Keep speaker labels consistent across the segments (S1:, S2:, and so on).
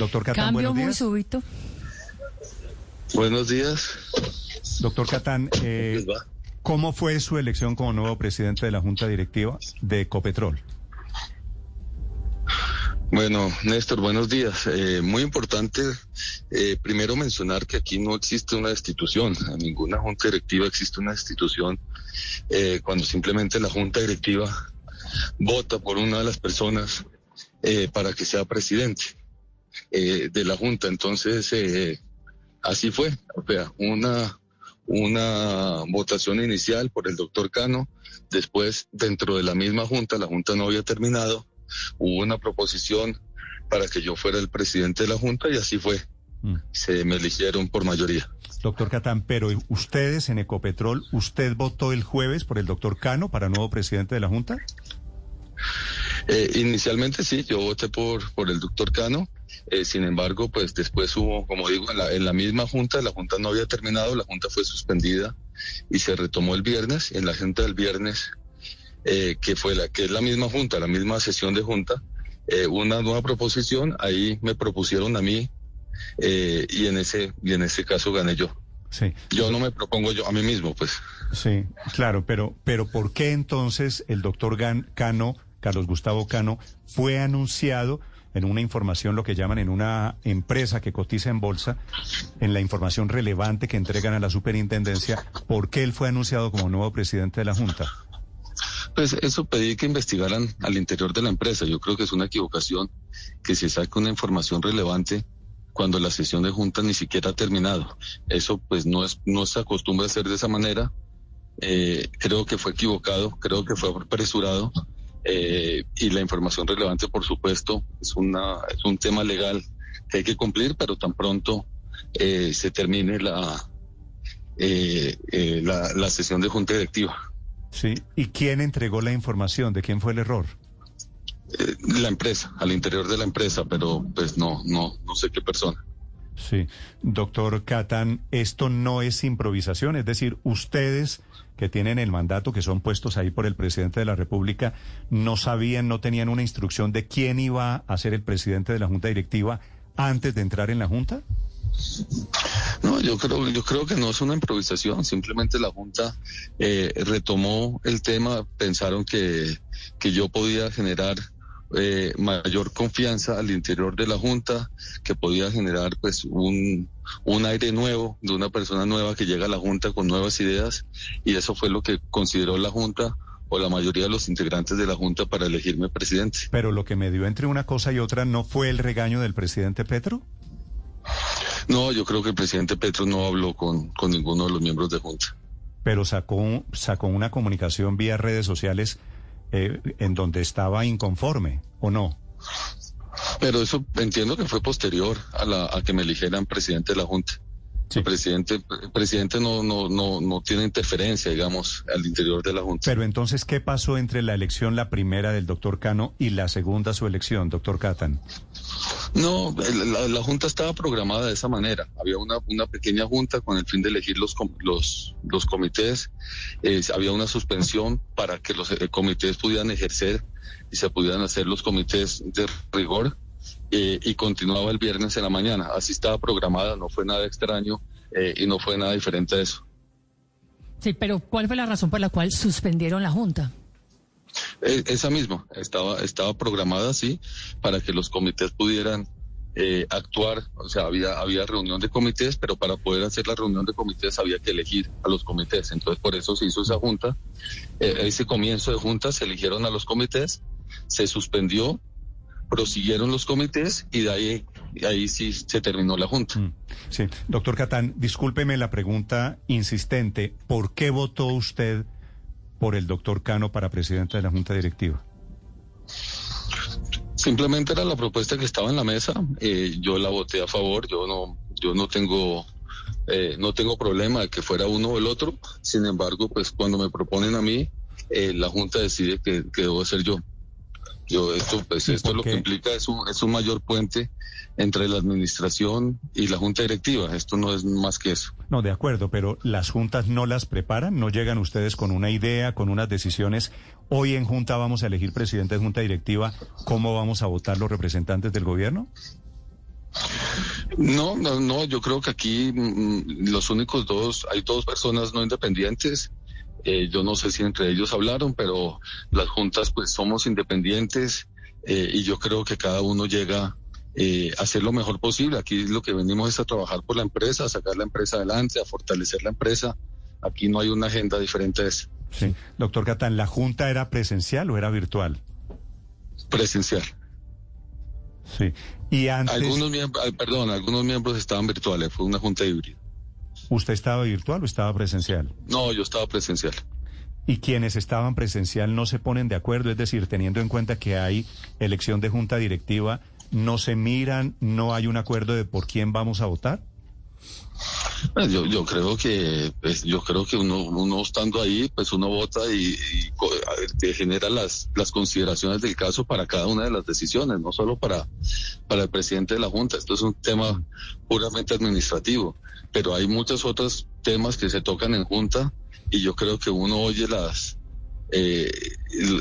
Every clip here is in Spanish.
S1: Doctor Catán,
S2: Cambio
S1: buenos
S2: muy
S1: días.
S2: súbito.
S3: Buenos días.
S1: Doctor Catán, eh. ¿cómo fue su elección como nuevo presidente de la Junta Directiva de Ecopetrol?
S3: Bueno, Néstor, buenos días. Eh, muy importante, eh, primero mencionar que aquí no existe una destitución. En ninguna junta directiva existe una destitución. Eh, cuando simplemente la junta directiva vota por una de las personas eh, para que sea presidente eh, de la junta. Entonces, eh, así fue. O sea, una, una votación inicial por el doctor Cano. Después, dentro de la misma junta, la junta no había terminado hubo una proposición para que yo fuera el presidente de la Junta y así fue.
S1: Mm.
S3: Se me eligieron por mayoría.
S1: Doctor Catán, pero ustedes en Ecopetrol, ¿usted votó el jueves por el doctor Cano para nuevo presidente de la Junta?
S3: Eh, inicialmente sí, yo voté por, por el doctor Cano. Eh, sin embargo, pues después hubo, como digo, en la, en la misma junta, la junta no había terminado, la junta fue suspendida y se retomó el viernes. En la junta del viernes, eh, que fue la que es la misma junta, la misma sesión de junta, eh, una nueva proposición, ahí me propusieron a mí y en ese y en ese caso gané yo.
S1: Sí,
S3: Yo no me propongo yo a mí mismo, pues.
S1: sí, claro, pero, pero ¿por qué entonces el doctor Gan- Cano, Carlos Gustavo Cano, fue anunciado en una información, lo que llaman en una empresa que cotiza en bolsa, en la información relevante que entregan a la superintendencia, ¿por qué él fue anunciado como nuevo presidente de la Junta?
S3: Pues eso pedí que investigaran al interior de la empresa. Yo creo que es una equivocación que se saque una información relevante cuando la sesión de junta ni siquiera ha terminado. Eso pues no es no se acostumbra a hacer de esa manera. Eh, creo que fue equivocado, creo que fue apresurado eh, y la información relevante, por supuesto, es una es un tema legal que hay que cumplir, pero tan pronto eh, se termine la, eh, eh, la la sesión de junta directiva.
S1: Sí, ¿y quién entregó la información? ¿De quién fue el error?
S3: Eh, la empresa, al interior de la empresa, pero pues no, no, no sé qué persona.
S1: Sí, doctor Catán, esto no es improvisación, es decir, ustedes que tienen el mandato, que son puestos ahí por el presidente de la República, no sabían, no tenían una instrucción de quién iba a ser el presidente de la Junta Directiva antes de entrar en la Junta.
S3: No, yo creo, yo creo que no es una improvisación, simplemente la Junta eh, retomó el tema, pensaron que, que yo podía generar eh, mayor confianza al interior de la Junta, que podía generar pues un, un aire nuevo de una persona nueva que llega a la Junta con nuevas ideas y eso fue lo que consideró la Junta o la mayoría de los integrantes de la Junta para elegirme presidente.
S1: Pero lo que me dio entre una cosa y otra no fue el regaño del presidente Petro.
S3: No, yo creo que el presidente Petro no habló con, con ninguno de los miembros de Junta.
S1: pero sacó, sacó una comunicación vía redes sociales eh, en donde estaba inconforme, ¿o no?
S3: Pero eso entiendo que fue posterior a, la, a que me eligieran presidente de la Junta.
S1: Sí.
S3: El presidente, el presidente no, no, no, no tiene interferencia, digamos, al interior de la Junta.
S1: Pero entonces, ¿qué pasó entre la elección, la primera del doctor Cano, y la segunda su elección, doctor Catán?
S3: No, la, la Junta estaba programada de esa manera. Había una, una pequeña Junta con el fin de elegir los, los, los comités. Eh, había una suspensión para que los eh, comités pudieran ejercer y se pudieran hacer los comités de rigor. Eh, y continuaba el viernes en la mañana. Así estaba programada, no fue nada extraño eh, y no fue nada diferente a eso.
S2: Sí, pero ¿cuál fue la razón por la cual suspendieron la Junta?
S3: Eh, esa misma estaba estaba programada así para que los comités pudieran eh, actuar o sea había había reunión de comités pero para poder hacer la reunión de comités había que elegir a los comités entonces por eso se hizo esa junta Eh, ese comienzo de junta se eligieron a los comités se suspendió prosiguieron los comités y de ahí y ahí sí se terminó la junta
S1: Mm, Sí, doctor Catán, discúlpeme la pregunta insistente. ¿Por qué votó usted por el doctor Cano para presidente de la Junta Directiva?
S3: Simplemente era la propuesta que estaba en la mesa. eh, yo la voté a favor. Yo no, yo no tengo, eh, no tengo problema de que fuera uno o el otro. Sin embargo, pues cuando me proponen a mí, eh, la junta decide que, que debo ser yo. Yo esto, pues
S1: ¿Y
S3: esto lo que implica es un, es un mayor puente entre la administración y la junta directiva. Esto no es más que eso.
S1: No, de acuerdo, pero las juntas no las preparan, no llegan ustedes con una idea, con unas decisiones. Hoy en junta vamos a elegir presidente de junta directiva. ¿Cómo vamos a votar los representantes del gobierno?
S3: No, no, no, yo creo que aquí mm, los únicos dos, hay dos personas no independientes. Eh, yo no sé si entre ellos hablaron, pero las juntas pues somos independientes eh, y yo creo que cada uno llega eh, a hacer lo mejor posible. Aquí lo que venimos es a trabajar por la empresa, a sacar la empresa adelante, a fortalecer la empresa. Aquí no hay una agenda diferente a esa.
S1: Sí. Doctor Catán, ¿la junta era presencial o era virtual?
S3: Presencial.
S1: Sí. Y antes...
S3: Algunos miembros, perdón, algunos miembros estaban virtuales, fue una junta híbrida.
S1: ¿Usted estaba virtual o estaba presencial?
S3: No, yo estaba presencial.
S1: ¿Y quienes estaban presencial no se ponen de acuerdo? Es decir, teniendo en cuenta que hay elección de junta directiva, ¿no se miran, no hay un acuerdo de por quién vamos a votar?
S3: Pues yo, yo creo que pues, yo creo que uno, uno estando ahí, pues uno vota y, y, genera las, las consideraciones del caso para cada una de las decisiones, no solo para, para el presidente de la Junta. Esto es un tema puramente administrativo, pero hay muchos otros temas que se tocan en Junta y yo creo que uno oye las eh,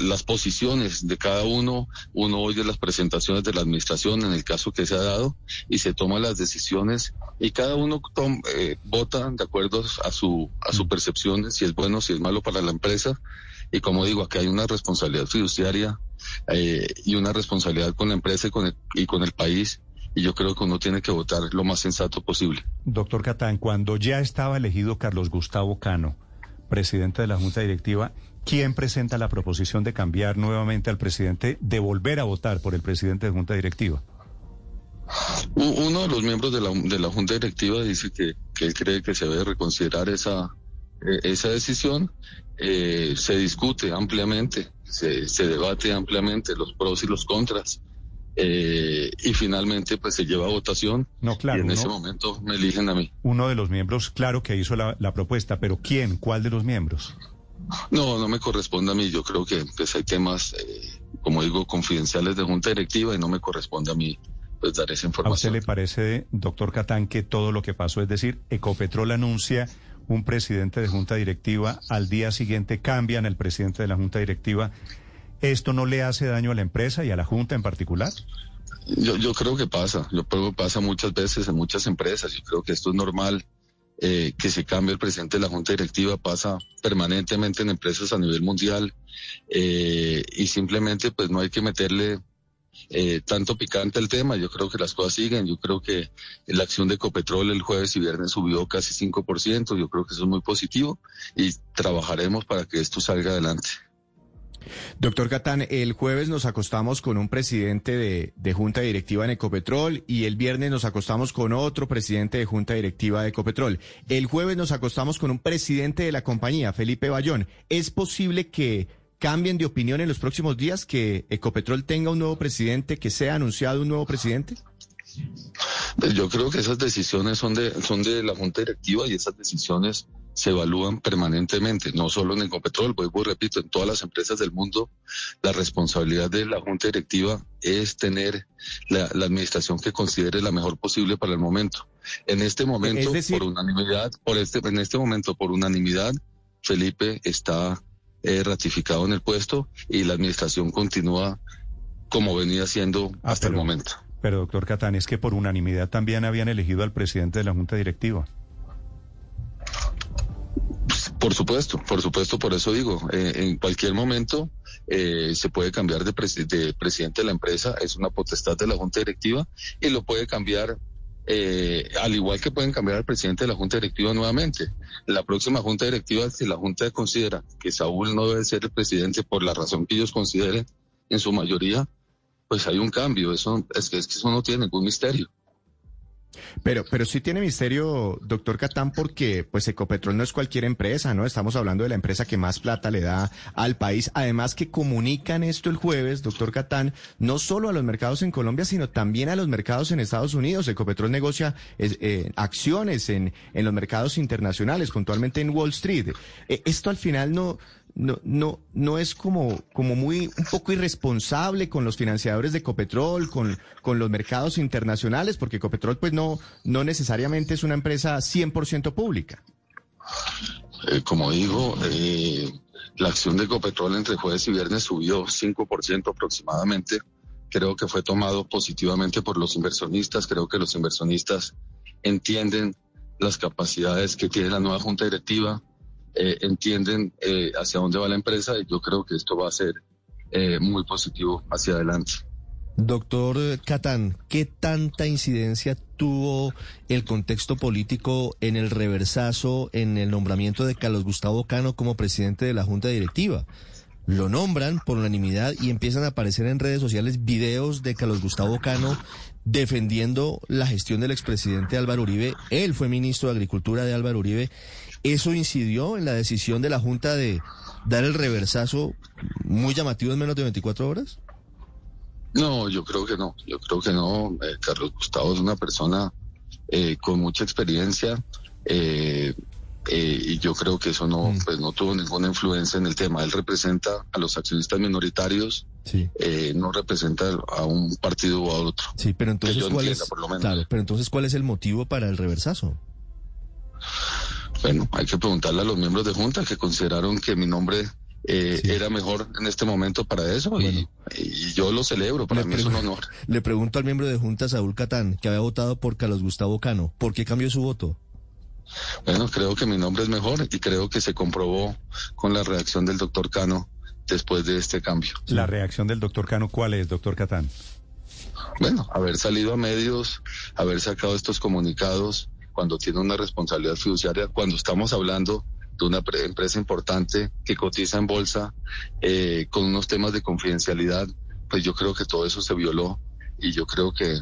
S3: las posiciones de cada uno, uno oye las presentaciones de la administración en el caso que se ha dado y se toman las decisiones y cada uno eh, vota de acuerdo a su, a su percepción de si es bueno, si es malo para la empresa. Y como digo, aquí hay una responsabilidad fiduciaria eh, y una responsabilidad con la empresa y con, el, y con el país y yo creo que uno tiene que votar lo más sensato posible.
S1: Doctor Catán, cuando ya estaba elegido Carlos Gustavo Cano, presidente de la Junta Directiva, ¿Quién presenta la proposición de cambiar nuevamente al presidente, de volver a votar por el presidente de Junta Directiva?
S3: Uno de los miembros de la, de la Junta Directiva dice que, que, él cree que se debe reconsiderar esa, eh, esa decisión. Eh, se discute ampliamente, se, se, debate ampliamente los pros y los contras. Eh, y finalmente pues se lleva a votación.
S1: No, claro.
S3: Y en ese momento me eligen a mí.
S1: Uno de los miembros, claro que hizo la, la propuesta, pero ¿quién? ¿Cuál de los miembros?
S3: No, no me corresponde a mí. Yo creo que pues, hay temas, eh, como digo, confidenciales de junta directiva y no me corresponde a mí pues, dar esa información.
S1: ¿A usted le parece, doctor Catán, que todo lo que pasó, es decir, Ecopetrol anuncia un presidente de junta directiva, al día siguiente cambian el presidente de la junta directiva, ¿esto no le hace daño a la empresa y a la junta en particular?
S3: Yo, yo creo que pasa, yo creo que pasa muchas veces en muchas empresas, yo creo que esto es normal eh, que se cambie el presidente de la Junta Directiva, pasa permanentemente en empresas a nivel mundial eh, y simplemente pues no hay que meterle eh, tanto picante al tema. Yo creo que las cosas siguen. Yo creo que la acción de Ecopetrol el jueves y viernes subió casi 5%. Yo creo que eso es muy positivo y trabajaremos para que esto salga adelante.
S4: Doctor Catán, el jueves nos acostamos con un presidente de, Junta Directiva en Ecopetrol y el viernes nos acostamos con otro presidente de Junta Directiva de Ecopetrol. El jueves nos acostamos con un presidente de la compañía, Felipe Bayón. ¿Es posible que cambien de opinión en los próximos días, que Ecopetrol tenga un nuevo presidente, que sea anunciado un nuevo presidente?
S3: Pues yo creo que esas decisiones son de, son de la Junta Directiva y esas decisiones se evalúan permanentemente, no solo en Ecopetrol, vuelvo y repito, en todas las empresas del mundo, la responsabilidad de la Junta Directiva es tener la, administración que considere la mejor posible para el momento. En este momento, por unanimidad, por este, en este momento, por unanimidad, Felipe está eh, ratificado en el puesto y la administración continúa como venía siendo ah, hasta el momento.
S1: Pero, doctor Catán, es que por unanimidad también habían elegido al presidente de la Junta Directiva.
S3: Por supuesto, por supuesto, por eso digo, eh, en cualquier momento eh, se puede cambiar de, presidente de la empresa, es una potestad de la Junta Directiva y lo puede cambiar, eh, al igual que pueden cambiar al presidente de la Junta Directiva nuevamente. La próxima Junta Directiva, si la Junta considera que Saúl no debe ser el presidente por la razón que ellos consideren, en su mayoría, pues hay un cambio, eso es que, es que eso no tiene ningún misterio.
S4: Pero, pero sí tiene misterio, doctor Catán, porque pues Ecopetrol no es cualquier empresa, ¿no? Estamos hablando de la empresa que más plata le da al país. Además que comunican esto el jueves, doctor Catán, no solo a los mercados en Colombia, sino también a los mercados en Estados Unidos. Ecopetrol negocia eh, acciones en, en los mercados internacionales, puntualmente en Wall Street. Eh, esto al final no, no, no, no es como, como muy, un poco irresponsable con los financiadores de Ecopetrol, con, con los mercados internacionales, porque Ecopetrol pues no, no necesariamente es una empresa 100% pública.
S3: Eh, como digo, eh, la acción de Ecopetrol entre jueves y viernes subió 5% aproximadamente. creo que fue tomado positivamente por los inversionistas. Creo que los inversionistas entienden las capacidades que tiene la nueva junta directiva, eh, entienden eh, hacia dónde va la empresa y yo creo que esto va a ser eh, muy positivo hacia adelante.
S5: Doctor Catán, ¿qué tanta incidencia tuvo el contexto político en el reversazo, en el nombramiento de Carlos Gustavo Cano como presidente de la Junta Directiva? Lo nombran por unanimidad y empiezan a aparecer en redes sociales videos de Carlos Gustavo Cano defendiendo la gestión del expresidente Álvaro Uribe. Él fue ministro de Agricultura de Álvaro Uribe. ¿Eso incidió en la decisión de la Junta de dar el reversazo muy llamativo en menos de 24 horas?
S3: No, yo creo que no, yo creo que no. Eh, Carlos Gustavo es una persona eh, con mucha experiencia eh, y yo creo que eso no, mm. pues no tuvo ninguna influencia en el tema. Él representa a los accionistas minoritarios, no representa a un partido o a otro.
S5: Sí, pero entonces ¿cuál es? Claro, pero entonces ¿cuál es el motivo para el reversazo?
S3: Bueno, hay que preguntarle a los miembros de junta que consideraron que mi nombre eh, era mejor en este momento para eso y, yo lo celebro, para mí es un honor.
S5: Le pregunto al miembro de Junta, Saúl Catán, que había votado por Carlos Gustavo Cano, ¿por qué cambió su voto?
S3: Bueno, creo que mi nombre es mejor y creo que se comprobó con la reacción del doctor Cano después de este cambio.
S1: ¿La reacción del doctor Cano cuál es, doctor Catán?
S3: Bueno, haber salido a medios, haber sacado estos comunicados cuando tiene una responsabilidad fiduciaria, cuando estamos hablando de una empresa importante que cotiza en bolsa eh, con unos temas de confidencialidad, pues yo creo que todo eso se violó y yo creo que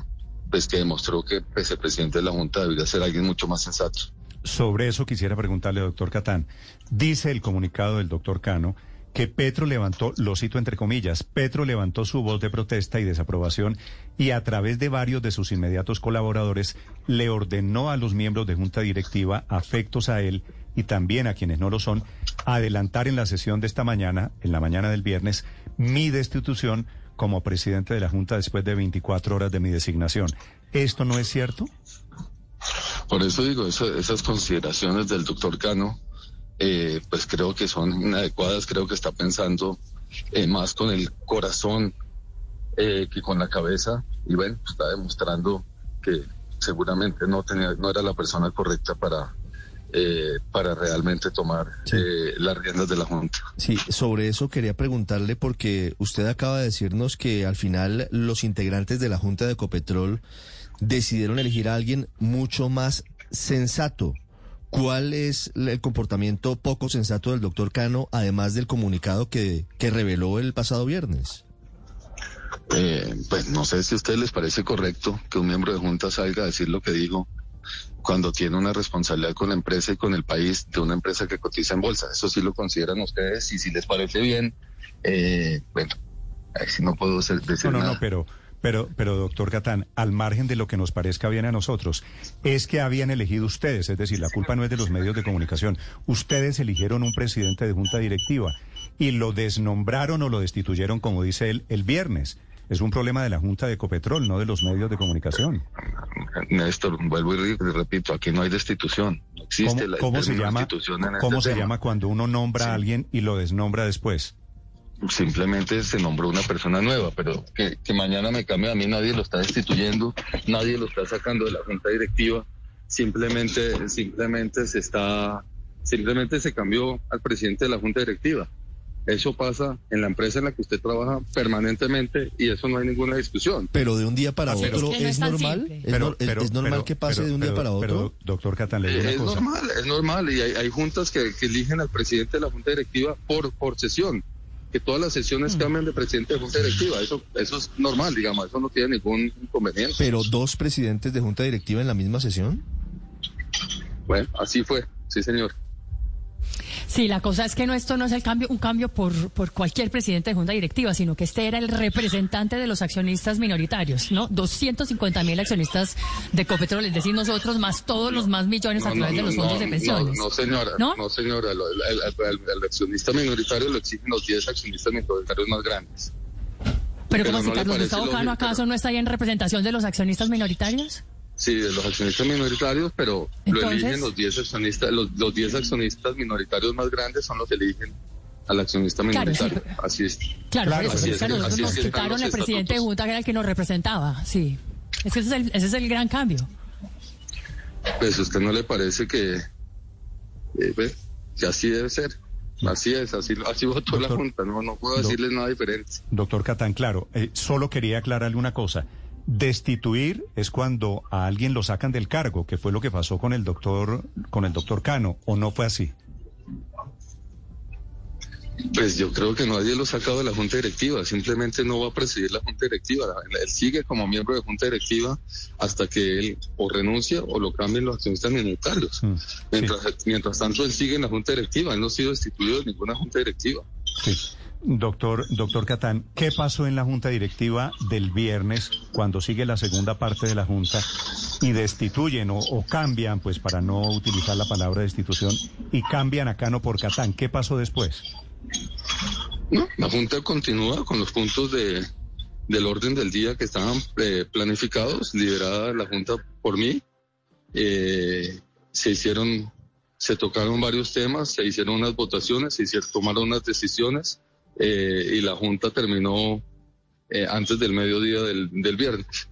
S3: pues que demostró que pues, el presidente de la Junta debería ser alguien mucho más sensato.
S1: Sobre eso quisiera preguntarle, doctor Catán. Dice el comunicado del doctor Cano que Petro levantó, lo cito entre comillas, Petro levantó su voz de protesta y desaprobación y a través de varios de sus inmediatos colaboradores le ordenó a los miembros de junta directiva afectos a él y también a quienes no lo son, adelantar en la sesión de esta mañana, en la mañana del viernes, mi destitución como presidente de la Junta después de 24 horas de mi designación. ¿Esto no es cierto?
S3: Por eso digo, esas consideraciones del doctor Cano eh, pues creo que son inadecuadas, creo que está pensando eh, más con el corazón eh, que con la cabeza. Y bueno, está demostrando que seguramente no tenía, no era la persona correcta para para realmente tomar las riendas de la Junta.
S5: Sí, sobre eso quería preguntarle porque usted acaba de decirnos que al final los integrantes de la Junta de Ecopetrol decidieron elegir a alguien mucho más sensato ¿Cuál es el comportamiento poco sensato del doctor Cano, además del comunicado que, que reveló el pasado viernes?
S3: Eh, pues no sé si a ustedes les parece correcto que un miembro de Junta salga a decir lo que digo cuando tiene una responsabilidad con la empresa y con el país de una empresa que cotiza en bolsa. Eso sí lo consideran ustedes y si les parece bien, eh, bueno, ahí sí no puedo decir
S1: no, no,
S3: nada.
S1: No, pero pero, pero doctor Catán, al margen de lo que nos parezca bien a nosotros, es que habían elegido ustedes, es decir, la culpa no es de los medios de comunicación. Ustedes eligieron un presidente de junta directiva y lo desnombraron o lo destituyeron, como dice él, el viernes. Es un problema de la Junta de Ecopetrol, no de los medios de comunicación.
S3: Néstor, vuelvo y repito, aquí no hay destitución. No existe
S1: ¿Cómo, la ¿cómo se llama, ¿cómo este se llama cuando uno nombra a alguien y lo desnombra después?
S3: Simplemente se nombró una persona nueva, pero que, mañana me cambie a mí, nadie lo está destituyendo, nadie lo está sacando de la junta directiva, simplemente, simplemente se está, simplemente se cambió al presidente de la junta directiva. Eso pasa en la empresa en la que usted trabaja permanentemente y eso no hay ninguna discusión.
S5: Pero de un día para ah, otro es, normal. ¿Es, normal que pase de un día para otro.
S1: doctor Catán,
S3: es normal, es normal y hay, hay juntas que, que, eligen al presidente de la junta directiva por por sesión que todas las sesiones mm. cambien de presidente de junta directiva. Eso, eso es normal, digamos, eso no tiene ningún inconveniente.
S5: ¿Pero dos presidentes de junta directiva en la misma sesión?
S3: Bueno, así fue, sí, señor.
S2: Sí, la cosa es que no esto no es el cambio, un cambio por, por cualquier presidente de junta directiva, sino que este era el representante de los accionistas minoritarios, ¿no? 250 mil accionistas de Copetrol, es decir, nosotros más todos los más millones a través de los fondos de pensiones.
S3: No, señora, no, señora, el, accionista minoritario lo exigen los 10 accionistas minoritarios más grandes.
S2: Pero, ¿cómo si Carlos Gustavo Cano acaso no está ahí en representación de los accionistas minoritarios?
S3: Sí, de los accionistas minoritarios, pero lo eligen los 10 accionistas, los, los 10 accionistas minoritarios más grandes son los que eligen al accionista minoritario. así es.
S2: Claro,
S1: Claro,
S2: así es,
S3: así es,
S2: nosotros
S3: así
S2: nos
S3: es
S2: quitaron el presidente de. Junta, que era el que nos representaba, sí. Es que ese es el, ese es el gran cambio.
S3: Pues a usted no le parece que, eh, ve, que así debe ser. Así es, así, así votó la. Junta, no, no puedo decirles nada diferente.
S1: Doctor Catán, claro, eh, solo quería aclararle una cosa. Destituir es cuando a alguien lo sacan del cargo, que fue lo que pasó con el doctor, con el doctor Cano, o no fue así.
S3: Pues yo creo que nadie lo ha sacado de la Junta Directiva, simplemente no va a presidir la Junta Directiva. Él sigue como miembro de Junta Directiva hasta que él o renuncia o lo cambien los accionistas minoritarios.
S1: Mm,
S3: Mientras, mientras tanto, él sigue en la Junta Directiva, él no ha sido destituido de ninguna Junta Directiva.
S1: Sí. Doctor, doctor Catán, ¿qué pasó en la junta directiva del viernes cuando sigue la segunda parte de la junta y destituyen o, cambian, pues para no utilizar la palabra destitución, y cambian a Cano por Catán? ¿Qué pasó después?
S3: No, la Junta continúa con los puntos de, del orden del día que estaban eh, planificados, liderada la Junta por mí. Eh, se hicieron, se tocaron varios temas, se hicieron unas votaciones, se hicieron, tomaron unas decisiones eh, y la Junta terminó eh, antes del mediodía del, del viernes.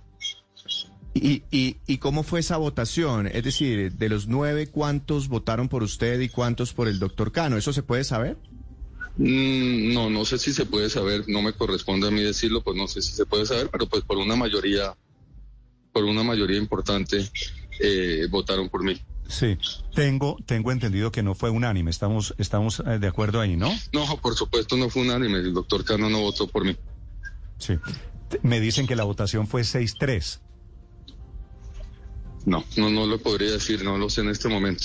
S4: ¿Y, y, ¿Y cómo fue esa votación? Es decir, de los nueve, ¿cuántos votaron por usted y cuántos por el doctor Cano? ¿Eso se puede saber?
S3: Mm, No, no sé si se puede saber, no me corresponde a mí decirlo, pues no sé si se puede saber, pero pues por una mayoría, por una mayoría importante, eh, votaron por mí.
S1: Sí, tengo, tengo entendido que no fue unánime. Estamos, estamos eh, de acuerdo ahí, ¿no?
S3: No, por supuesto no fue unánime, el doctor Cano no votó por mí.
S1: Sí. Me dicen que la votación fue 6-3.
S3: No, no, no lo podría decir, no lo sé en este momento.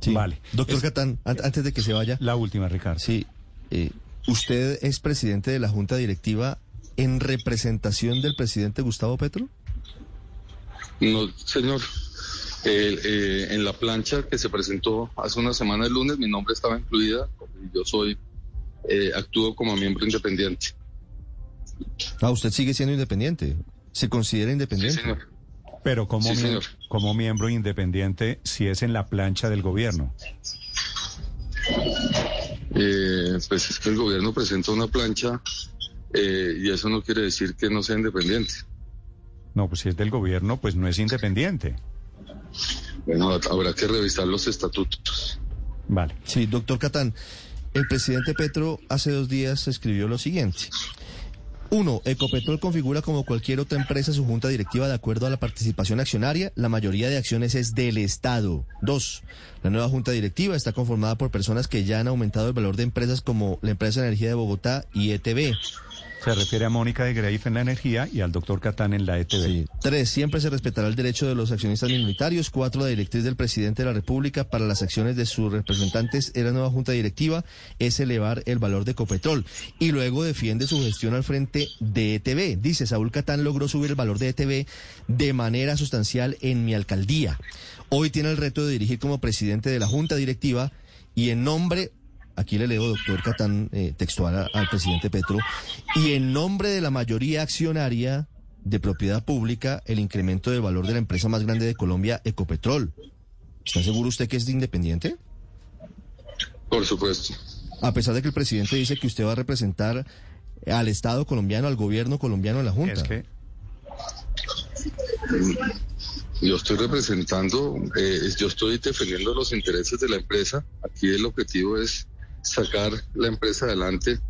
S5: Sí.
S1: Vale.
S5: Doctor
S1: Es-
S5: Catán, an- antes de que se vaya,
S1: La última, Ricardo.
S5: sí, eh, usted es presidente de la Junta Directiva en representación del presidente Gustavo Petro.
S3: No, señor. El, eh, en la plancha que se presentó hace una semana el lunes, mi nombre estaba incluida y yo soy, eh, actúo como miembro independiente.
S5: Ah, usted sigue siendo independiente. ¿Se considera
S3: Sí,
S5: independiente?
S3: señor.
S1: Pero como,
S3: Sí,
S1: mie-
S3: señor.
S1: como miembro independiente, si es en la plancha del gobierno.
S3: Eh, pues es que el gobierno presenta una plancha eh, y eso no quiere decir que no sea independiente.
S1: No, pues si es del gobierno, pues no es independiente.
S3: Bueno, habrá que revisar los estatutos.
S1: Vale.
S5: Sí, doctor Catán, el presidente Petro hace dos días escribió lo siguiente. Uno, Ecopetrol configura como cualquier otra empresa su junta directiva de acuerdo a la participación accionaria. La mayoría de acciones es del Estado. Dos, la nueva junta directiva está conformada por personas que ya han aumentado el valor de empresas como la empresa de energía de Bogotá y ETB.
S1: Se refiere a Mónica de Greif en la energía y al doctor Catán en la E.
S5: Sí. Tres, siempre se respetará el derecho de los accionistas minoritarios. Cuatro, la directriz del presidente de la República para las acciones de sus representantes en la nueva junta directiva es elevar el valor de Ecopetrol. Y luego defiende su gestión al frente de ETB. Dice, Saúl Catán logró subir el valor de ETB de manera sustancial en mi alcaldía. Hoy tiene el reto de dirigir como presidente de la junta directiva y en nombre Aquí le leo, doctor Catán, eh, textual a- al presidente Petro. Y en nombre de la mayoría accionaria de propiedad pública, el incremento del valor de la empresa más grande de Colombia, Ecopetrol. ¿Está seguro usted que es independiente?
S3: Por supuesto.
S5: A pesar de que el presidente dice que usted va a representar al Estado colombiano, al gobierno colombiano en la Junta.
S1: Es que
S3: Yo estoy representando, eh, yo estoy defendiendo los intereses de la empresa. Aquí el objetivo es sacar la empresa adelante,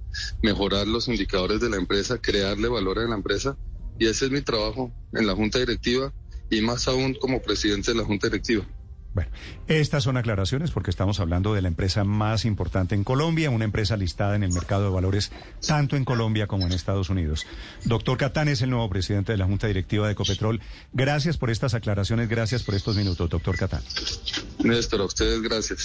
S3: mejorar los indicadores de la empresa, crearle valor a la empresa. Y ese es mi trabajo en la Junta Directiva y más aún como presidente de la Junta Directiva.
S1: Bueno, estas son aclaraciones porque estamos hablando de la empresa más importante en Colombia, una empresa listada en el mercado de valores tanto en Colombia como en Estados Unidos. Doctor Catán es el nuevo presidente de la Junta Directiva de Ecopetrol. Gracias por estas aclaraciones, gracias por estos minutos, doctor Catán.
S3: Néstor, a ustedes gracias.